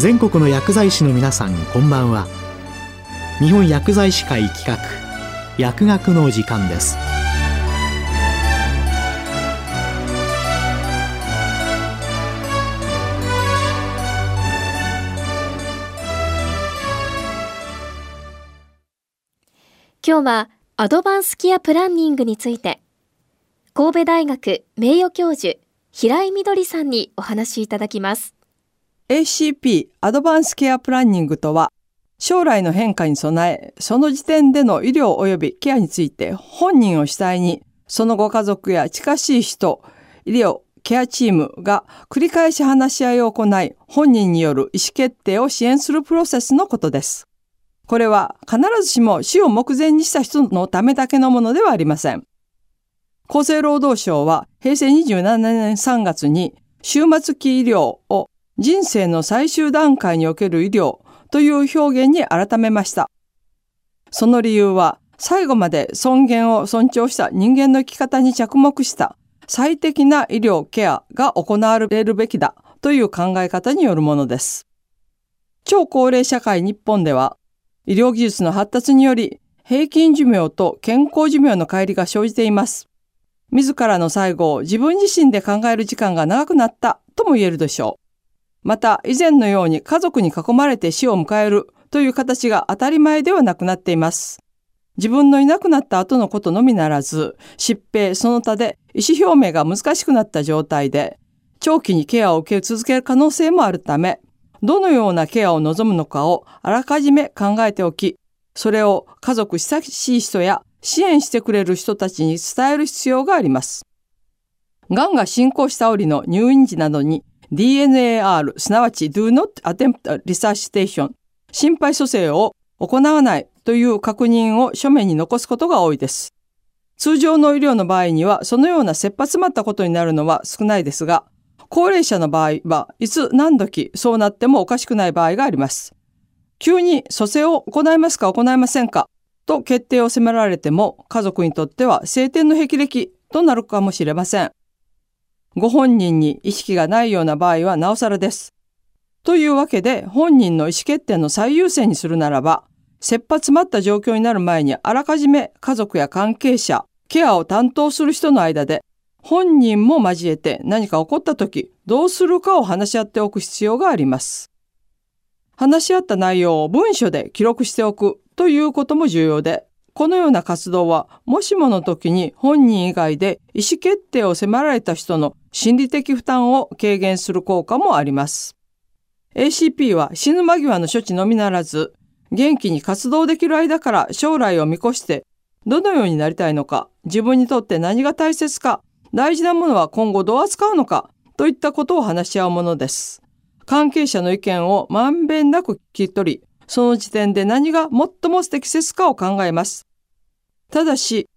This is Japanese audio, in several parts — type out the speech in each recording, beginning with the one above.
全国の薬剤師の皆さんこんばんは。日本薬剤師会企画薬学の時間です。今日はアドバンスケアプランニングについて神戸大学名誉教授平井みどりさんにお話しいただきます。ACP アドバンスケアプランニングとは将来の変化に備えその時点での医療及びケアについて本人を主体にそのご家族や近しい人医療ケアチームが繰り返し話し合いを行い本人による意思決定を支援するプロセスのことです。これは必ずしも死を目前にした人のためだけのものではありません。厚生労働省は平成27年3月に終末期医療を人生の最終段階における医療という表現に改めました。その理由は最後まで尊厳を尊重した人間の生き方に着目した最適な医療ケアが行われるべきだという考え方によるものです。超高齢社会日本では医療技術の発達により平均寿命と健康寿命の乖離が生じています。自らの最後を自分自身で考える時間が長くなったとも言えるでしょう。また以前のように家族に囲まれて死を迎えるという形が当たり前ではなくなっています。自分のいなくなった後のことのみならず、疾病その他で意思表明が難しくなった状態で、長期にケアを受け続ける可能性もあるため、どのようなケアを望むのかをあらかじめ考えておき、それを家族親しい人や支援してくれる人たちに伝える必要があります。がんが進行した折の入院時などに DNAR、すなわち Do Not Attempt Resuscitation、心肺蘇生を行わないという確認を書面に残すことが多いです。通常の医療の場合にはそのような切羽詰まったことになるのは少ないですが、高齢者の場合はいつ何時そうなってもおかしくない場合があります。急に蘇生を行いますか行いませんかと決定を迫られても家族にとっては晴天の霹靂となるかもしれません。ご本人に意識がないような場合はなおさらです。というわけで本人の意思決定の最優先にするならば、切羽詰まった状況になる前にあらかじめ家族や関係者、ケアを担当する人の間で本人も交えて何か起こった時どうするかを話し合っておく必要があります。話し合った内容を文書で記録しておくということも重要で、このような活動はもしもの時に本人以外で意思決定を迫られた人の心理的負担を軽減する効果もあります。ACP は死ぬ間際の処置のみならず、元気に活動できる間から将来を見越してどのようになりたいのか、自分にとって何が大切か大事なものは今後どう扱うのかといったことを話し合うものです。関係者の意見をまんべんなく聞き取り、その時点で何が最も適切かを考えます。ただし、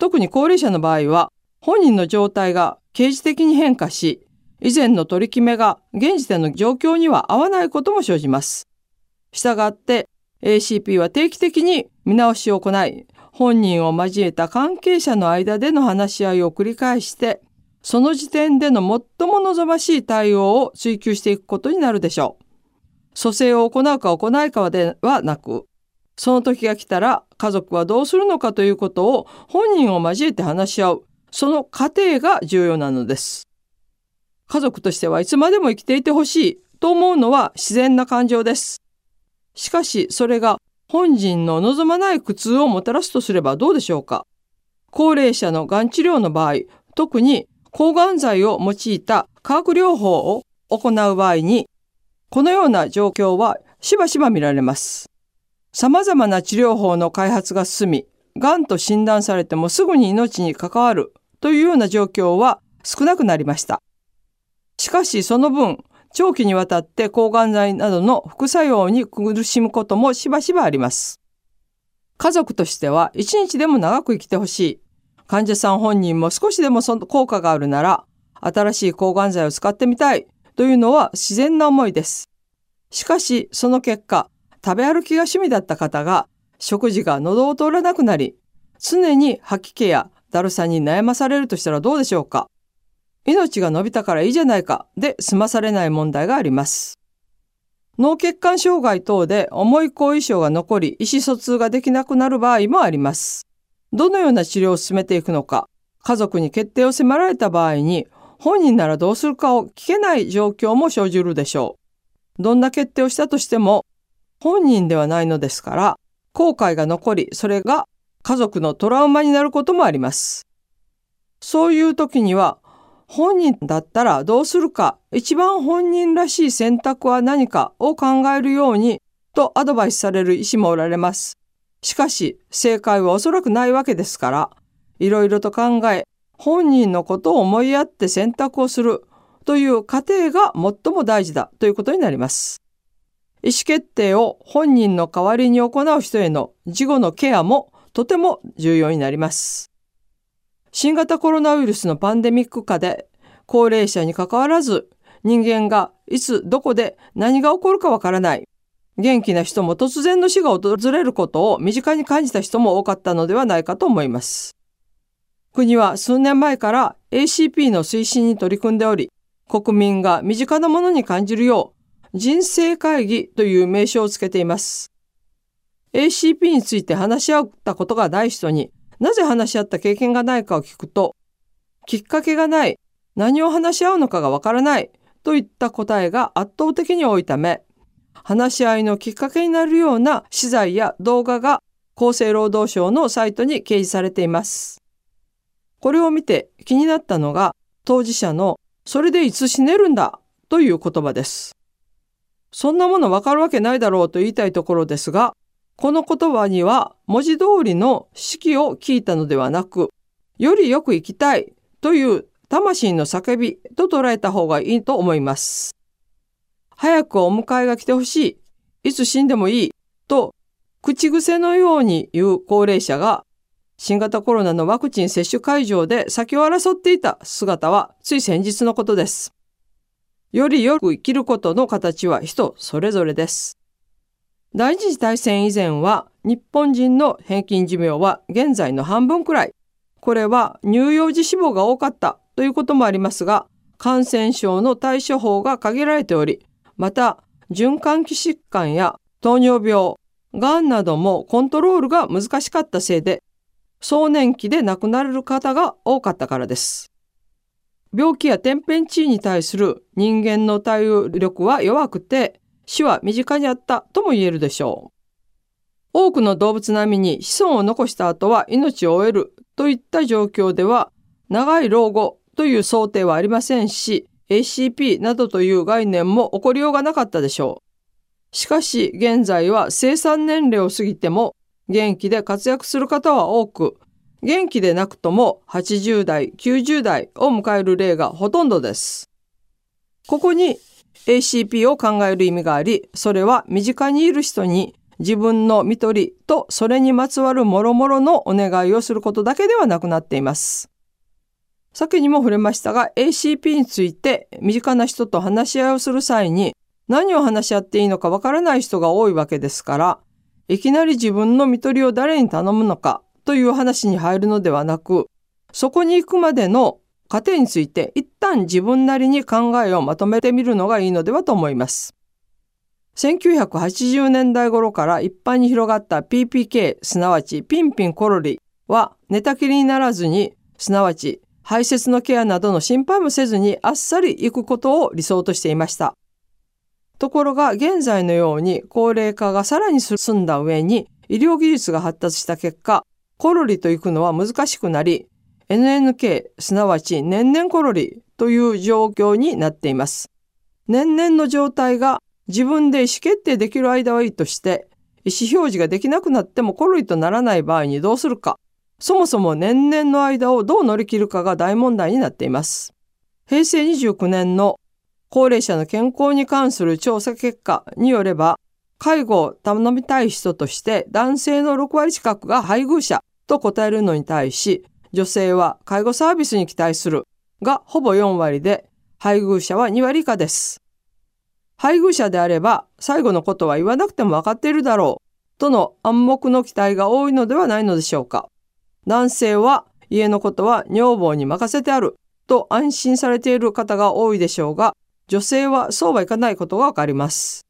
特に高齢者の場合は、本人の状態が刑事的に変化し、以前の取り決めが現時点の状況には合わないことも生じます。したがって ACP は定期的に見直しを行い、本人を交えた関係者の間での話し合いを繰り返して、その時点での最も望ましい対応を追求していくことになるでしょう。蘇生を行うか行ないかではなく、その時が来たら家族はどうするのかということを本人を交えて話し合う、その過程が重要なのです。家族としてはいつまでも生きていてほしいと思うのは自然な感情です。しかしそれが本人の望まない苦痛をもたらすとすればどうでしょうか高齢者のがん治療の場合、特に抗がん剤を用いた化学療法を行う場合に、このような状況はしばしば見られます。様々な治療法の開発が進み、がんと診断されてもすぐに命に関わるというような状況は少なくなりました。しかしその分、長期にわたって抗がん剤などの副作用に苦しむこともしばしばあります。家族としては一日でも長く生きてほしい。患者さん本人も少しでもその効果があるなら、新しい抗がん剤を使ってみたいというのは自然な思いです。しかし、その結果、食べ歩きが趣味だった方が、食事が喉を通らなくなり、常に吐き気やだるさに悩まされるとしたらどうでしょうか命が伸びたからいいじゃないかで済まされない問題があります。脳血管障害等で重い後遺症が残り意思疎通ができなくなる場合もあります。どのような治療を進めていくのか、家族に決定を迫られた場合に本人ならどうするかを聞けない状況も生じるでしょう。どんな決定をしたとしても本人ではないのですから後悔が残りそれが家族のトラウマになることもあります。そういう時には本人だったらどうするか、一番本人らしい選択は何かを考えるようにとアドバイスされる医師もおられます。しかし、正解はおそらくないわけですから、いろいろと考え、本人のことを思いやって選択をするという過程が最も大事だということになります。意思決定を本人の代わりに行う人への事後のケアもとても重要になります。新型コロナウイルスのパンデミック下で高齢者に関わらず人間がいつどこで何が起こるかわからない。元気な人も突然の死が訪れることを身近に感じた人も多かったのではないかと思います。国は数年前から ACP の推進に取り組んでおり、国民が身近なものに感じるよう人生会議という名称をつけています。ACP について話し合ったことがない人になぜ話し合った経験がないかを聞くと、きっかけがない、何を話し合うのかがわからないといった答えが圧倒的に多いため、話し合いのきっかけになるような資材や動画が厚生労働省のサイトに掲示されています。これを見て気になったのが当事者のそれでいつ死ねるんだという言葉です。そんなものわかるわけないだろうと言いたいところですが、この言葉には文字通りの式を聞いたのではなく、よりよく生きたいという魂の叫びと捉えた方がいいと思います。早くお迎えが来てほしい、いつ死んでもいいと口癖のように言う高齢者が新型コロナのワクチン接種会場で先を争っていた姿はつい先日のことです。よりよく生きることの形は人それぞれです。第一次大戦以前は日本人の平均寿命は現在の半分くらい。これは乳幼児死亡が多かったということもありますが、感染症の対処法が限られており、また循環器疾患や糖尿病、がんなどもコントロールが難しかったせいで、壮年期で亡くなれる方が多かったからです。病気や天変地異に対する人間の対応力は弱くて、死は身近にあったとも言えるでしょう。多くの動物並みに子孫を残した後は命を終えるといった状況では長い老後という想定はありませんし ACP などという概念も起こりようがなかったでしょう。しかし現在は生産年齢を過ぎても元気で活躍する方は多く元気でなくとも80代90代を迎える例がほとんどです。ここに ACP を考える意味があり、それは身近にいる人に自分の見取りとそれにまつわる諸々のお願いをすることだけではなくなっています。先にも触れましたが ACP について身近な人と話し合いをする際に何を話し合っていいのかわからない人が多いわけですから、いきなり自分の見取りを誰に頼むのかという話に入るのではなく、そこに行くまでの過程について一旦自分なりに考えをまとめてみるのがいいのではと思います。1980年代頃から一般に広がった PPK すなわちピンピンコロリは寝たきりにならずにすなわち排泄のケアなどの心配もせずにあっさり行くことを理想としていました。ところが現在のように高齢化がさらに進んだ上に医療技術が発達した結果コロリと行くのは難しくなり NNK すなわち年々コロリという状況になっています。年々の状態が自分で意思決定できる間はいいとして意思表示ができなくなってもコロリとならない場合にどうするかそもそも年々の間をどう乗り切るかが大問題になっています。平成29年の高齢者の健康に関する調査結果によれば介護を頼みたい人として男性の6割近くが配偶者と答えるのに対し女性は介護サービスに期待するがほぼ4割で、配偶者は2割以下です。配偶者であれば最後のことは言わなくても分かっているだろうとの暗黙の期待が多いのではないのでしょうか。男性は家のことは女房に任せてあると安心されている方が多いでしょうが、女性はそうはいかないことがわかります。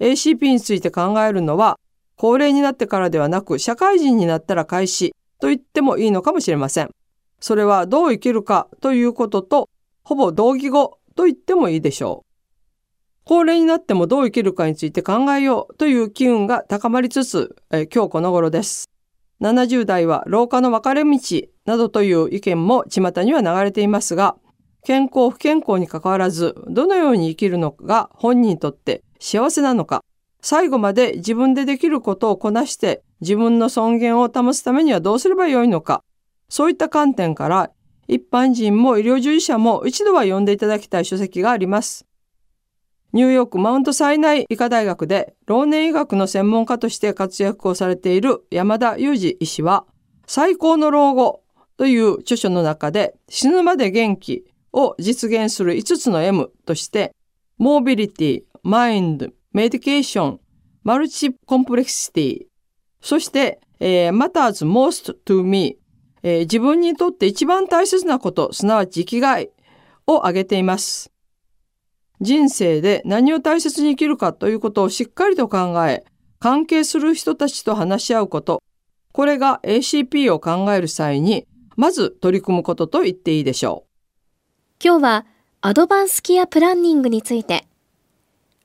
ACP について考えるのは、高齢になってからではなく、社会人になったら開始と言ってもいいのかもしれません。それはどう生きるかということと、ほぼ同義語と言ってもいいでしょう。高齢になってもどう生きるかについて考えようという機運が高まりつつ、え今日この頃です。70代は廊下の分かれ道などという意見も巷には流れていますが、健康不健康にかかわらず、どのように生きるのが本人にとって幸せなのか、最後まで自分でできることをこなして自分の尊厳を保つためにはどうすればよいのか、そういった観点から一般人も医療従事者も一度は読んでいただきたい書籍があります。ニューヨークマウントサイナイ医科大学で老年医学の専門家として活躍をされている山田裕二医師は、最高の老後という著書の中で死ぬまで元気を実現する5つの M として、 mobility、mind、medication、multicomplexity、そして、えー、matters most to me、えー、自分にとって一番大切なこと、すなわち生きがいを挙げています。人生で何を大切に生きるかということをしっかりと考え、関係する人たちと話し合うこと。これが ACP を考える際に、まず取り組むことと言っていいでしょう。今日はアドバンスケアプランニングについて、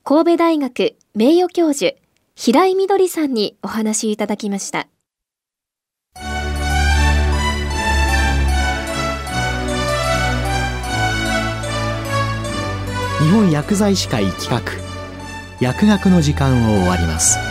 神戸大学名誉教授、平井みどりさんにお話いただきました。日本薬剤師会企画。薬学の時間を終わります。